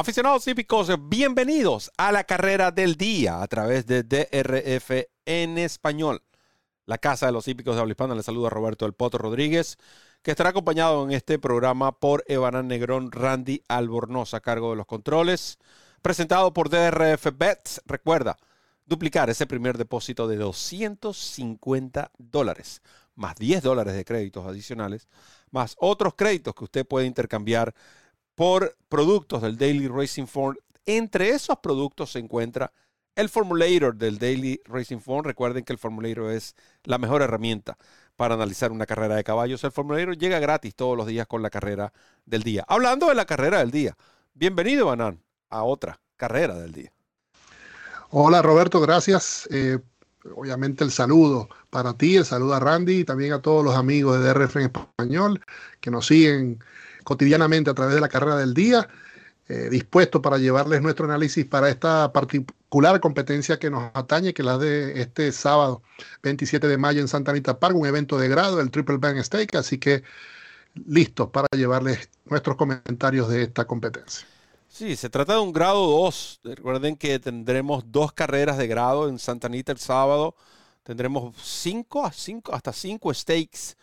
Aficionados hípicos, bienvenidos a la carrera del día a través de DRF en español. La Casa de los Hípicos de Habla Les saluda Roberto El Poto Rodríguez, que estará acompañado en este programa por Evanán Negrón, Randy Albornoz a cargo de los controles. Presentado por DRF Bets. Recuerda, duplicar ese primer depósito de 250 dólares, más 10 dólares de créditos adicionales, más otros créditos que usted puede intercambiar por productos del Daily Racing Form. Entre esos productos se encuentra el Formulator del Daily Racing Form. Recuerden que el Formulator es la mejor herramienta para analizar una carrera de caballos. El Formulator llega gratis todos los días con la carrera del día. Hablando de la carrera del día, bienvenido, Banan, a otra carrera del día. Hola, Roberto, gracias. Eh, obviamente el saludo para ti, el saludo a Randy y también a todos los amigos de DRF en español que nos siguen cotidianamente a través de la carrera del día, eh, dispuesto para llevarles nuestro análisis para esta particular competencia que nos atañe, que la de este sábado 27 de mayo en Santa Anita Park, un evento de grado, el Triple Bang Stake, así que listos para llevarles nuestros comentarios de esta competencia. Sí, se trata de un grado 2. Recuerden que tendremos dos carreras de grado en Santa Anita el sábado. Tendremos cinco, cinco hasta cinco stakes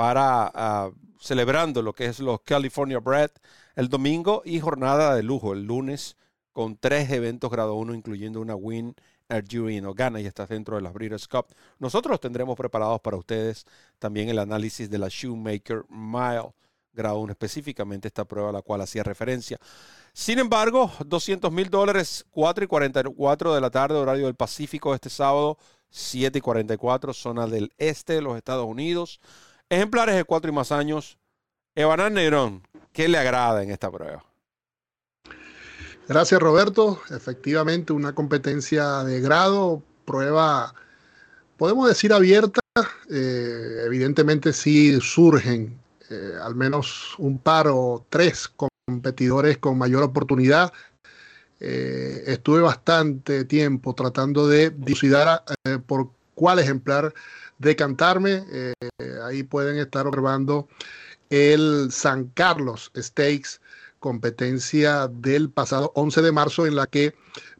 para ah, celebrando lo que es los California Bread el domingo y jornada de lujo el lunes con tres eventos grado 1, incluyendo una Win Arduino o Gana y está dentro de las Breeders' Cup. Nosotros tendremos preparados para ustedes también el análisis de la Shoemaker Mile grado 1, específicamente esta prueba a la cual hacía referencia. Sin embargo, 200 mil dólares, 4 y 44 de la tarde, horario del Pacífico este sábado, 7 y 44, zona del este de los Estados Unidos. Ejemplares de 4 y más años, Evanán Negrón, ¿qué le agrada en esta prueba? Gracias, Roberto. Efectivamente, una competencia de grado, prueba, podemos decir abierta. Eh, evidentemente, sí surgen eh, al menos un par o tres competidores con mayor oportunidad. Eh, estuve bastante tiempo tratando de dilucidar por cuál ejemplar decantarme. ahí pueden estar observando el San Carlos Stakes, competencia del pasado 11 de marzo en la que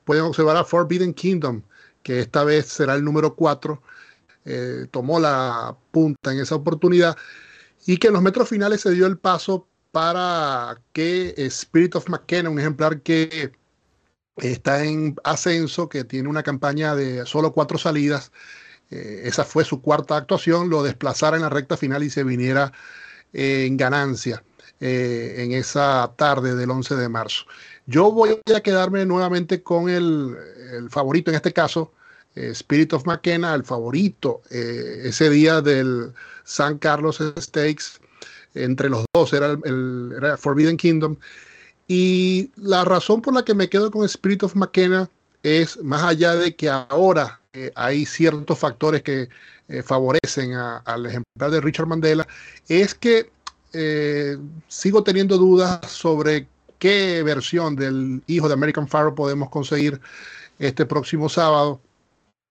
pueden observar a Forbidden Kingdom, que esta vez será el número 4, eh, tomó la punta en esa oportunidad y que en los metros finales se dio el paso para que Spirit of McKenna, un ejemplar que está en ascenso, que tiene una campaña de solo cuatro salidas, eh, esa fue su cuarta actuación, lo desplazara en la recta final y se viniera en ganancia eh, en esa tarde del 11 de marzo. Yo voy a quedarme nuevamente con el, favorito, en este caso, eh, Spirit of McKenna, el favorito ese día del San Carlos Stakes. Entre los dos era el, era Forbidden Kingdom. Y la razón por la que me quedo con Spirit of McKenna es más allá de que ahora hay ciertos factores que eh, favorecen al ejemplar de Richard Mandela, es que eh, sigo teniendo dudas sobre qué versión del hijo de American Pharaoh podemos conseguir este próximo sábado.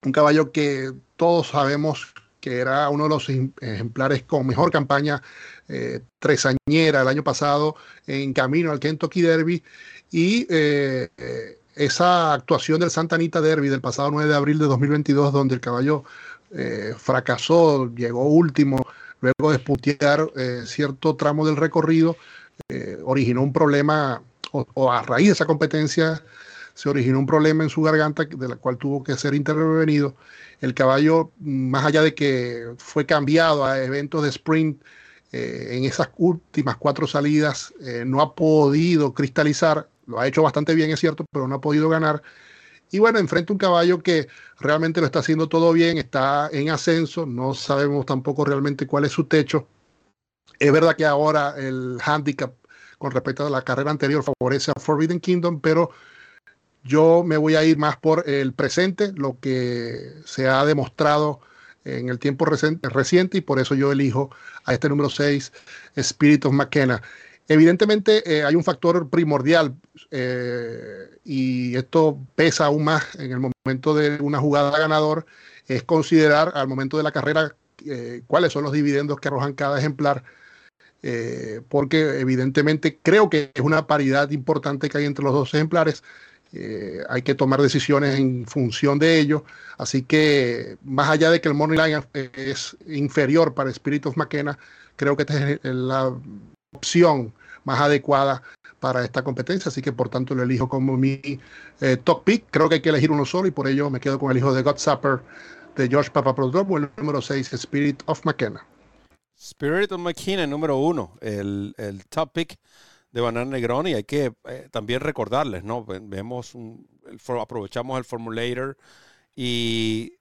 Un caballo que todos sabemos que era uno de los ejemplares con mejor campaña eh, tresañera el año pasado en camino al Kentucky Derby y esa actuación del Santa Anita Derby del pasado 9 de abril de 2022 donde el caballo eh, fracasó, llegó último, luego de esputear eh, cierto tramo del recorrido, eh, originó un problema, o, a raíz de esa competencia, se originó un problema en su garganta, de la cual tuvo que ser intervenido. El caballo, más allá de que fue cambiado a eventos de sprint, en esas últimas cuatro salidas no ha podido cristalizar, lo ha hecho bastante bien, es cierto, pero no ha podido ganar. Y bueno, enfrenta un caballo que realmente lo está haciendo todo bien, está en ascenso, no sabemos tampoco realmente cuál es su techo. Es verdad que ahora el handicap con respecto a la carrera anterior favorece a Forbidden Kingdom, pero yo me voy a ir más por el presente, lo que se ha demostrado en el tiempo reciente, y por eso yo elijo a este número 6, Spirit of McKenna. Evidentemente eh, hay un factor primordial eh, y esto pesa aún más en el momento de una jugada ganador, es considerar al momento de la carrera eh, cuáles son los dividendos que arrojan cada ejemplar. porque evidentemente creo que es una paridad importante que hay entre los dos ejemplares. Hay que tomar decisiones en función de ello. Así que, más allá de que el Money Line es inferior para Spirit of McKenna, creo que esta es la opción más adecuada para esta competencia. Así que, por tanto, lo elijo como mi eh, top pick. Creo que hay que elegir uno solo y por ello me quedo con el hijo de Supper de George Papaprodomo, el número 6, Spirit of McKenna. Spirit of McKenna, número uno, el, el top pick de Banana Negroni. Hay que eh, también recordarles, ¿no? Vemos aprovechamos el formulator y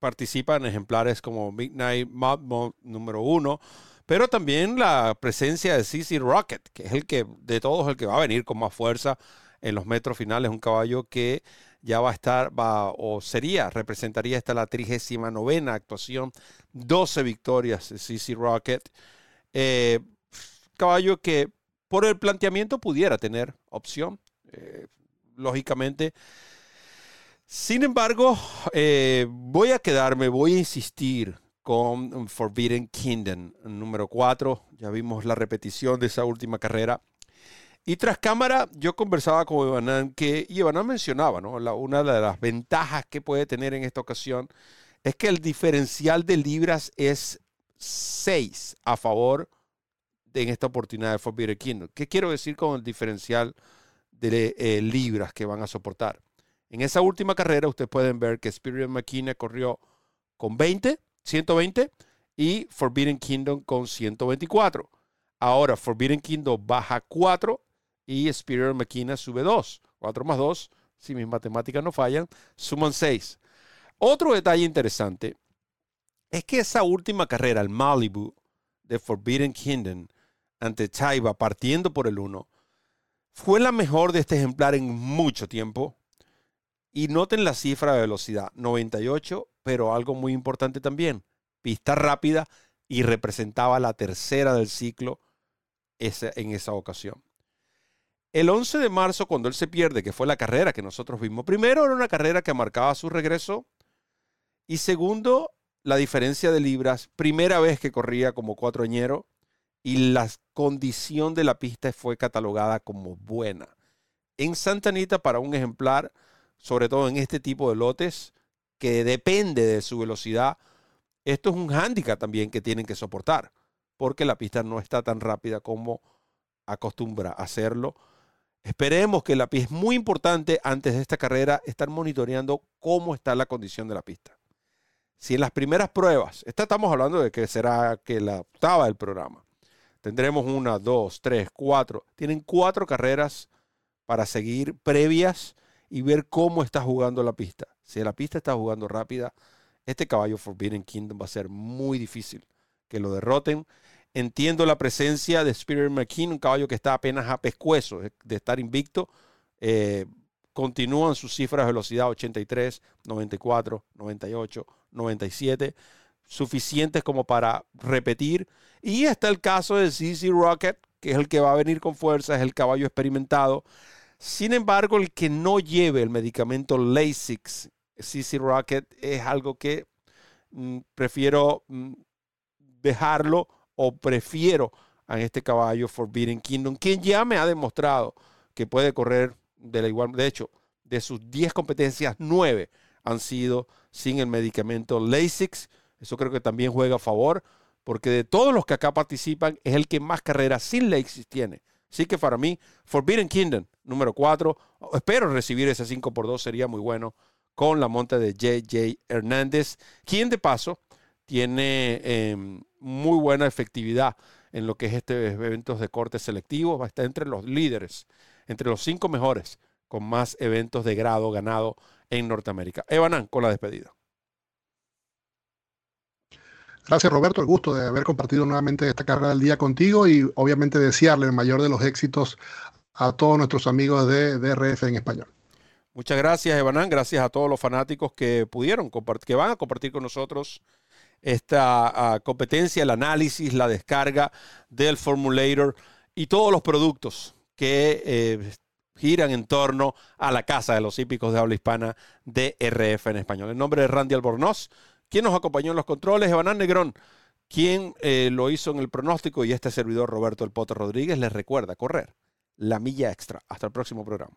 participan ejemplares como Midnight Mob número uno, pero también la presencia de CC Rocket, que es el que de todos el que va a venir con más fuerza en los metros finales, un caballo que ya va a estar, va, o sería, representaría esta la 39 actuación, 12 victorias de CC Rocket. Eh, caballo que por el planteamiento pudiera tener opción, eh, lógicamente. Sin embargo, eh, voy a quedarme, voy a insistir con Forbidden Kingdom, número 4. Ya vimos la repetición de esa última carrera. Y tras cámara, yo conversaba con Ivanán, que Ivanán mencionaba, ¿no? una de las ventajas que puede tener en esta ocasión es que el diferencial de libras es 6 a favor de en esta oportunidad de Forbidden Kingdom. ¿Qué quiero decir con el diferencial de eh, libras que van a soportar? En esa última carrera, ustedes pueden ver que Spirit McKinney corrió con 20, 120 y Forbidden Kingdom con 124. Ahora Forbidden Kingdom baja 4 y Spirit McKinney sube 2. 4 más 2, si mis matemáticas no fallan, suman 6. Otro detalle interesante es que esa última carrera, el Malibu de Forbidden Kingdom, ante Chaiba partiendo por el 1, fue la mejor de este ejemplar en mucho tiempo. Y noten la cifra de velocidad, 98, pero algo muy importante también, pista rápida y representaba la tercera del ciclo en esa ocasión. El 11 de marzo, cuando él se pierde, que fue la carrera que nosotros vimos, primero era una carrera que marcaba su regreso y segundo, la diferencia de libras, primera vez que corría como cuatroñero y la condición de la pista fue catalogada como buena. En Santa Anita, para un ejemplar, sobre todo en este tipo de lotes, que depende de su velocidad, esto es un hándicap también que tienen que soportar, porque la pista no está tan rápida como acostumbra hacerlo. Esperemos que la pista es muy importante antes de esta carrera estar monitoreando cómo está la condición de la pista. Si en las primeras pruebas, esta estamos hablando de que será que la octava del programa, Tendremos una, dos, tres, cuatro. Tienen cuatro carreras para seguir previas y ver cómo está jugando la pista. Si la pista está jugando rápida, este caballo Forbidden Kingdom va a ser muy difícil que lo derroten. Entiendo la presencia de Spirit McKean, un caballo que está apenas a pescuezo de estar invicto. Eh, continúan sus cifras de velocidad 83, 94, 98, 97 suficientes como para repetir. Y está el caso de CC Rocket, que es el que va a venir con fuerza, es el caballo experimentado. Sin embargo, el que no lleve el medicamento Lasix, CC Rocket, es algo que mm, prefiero mm, dejarlo o prefiero a este caballo Forbidden Kingdom, quien ya me ha demostrado que puede correr de la igual. De hecho, de sus 10 competencias, 9 han sido sin el medicamento Lasix eso creo que también juega a favor, porque de todos los que acá participan es el que más carreras sin Lakes tiene. Así que para mí, Forbidden Kingdom, número 4, espero recibir ese 5 por 2 sería muy bueno con la monta de JJ Hernández, quien de paso tiene em, muy buena efectividad en lo que es este eventos de corte selectivo, va a estar entre los líderes, entre los cinco mejores con más eventos de grado ganado en Norteamérica. Evanan con la despedida. Gracias Roberto, el gusto de haber compartido nuevamente esta carrera del día contigo y obviamente desearle el mayor de los éxitos a todos nuestros amigos de DRF en español. Muchas gracias, Evanán. Gracias a todos los fanáticos que pudieron compartir, que van a compartir con nosotros esta ah, competencia, el análisis, la descarga del Formulator y todos los productos que eh, giran en torno a la Casa de los Hípicos de Habla Hispana de RF en español. En nombre de Randy Albornoz, ¿Quién nos acompañó en los controles? Evanán Negrón, quien eh, lo hizo en el pronóstico y este servidor Roberto El Potter Rodríguez les recuerda correr la milla extra. Hasta el próximo programa.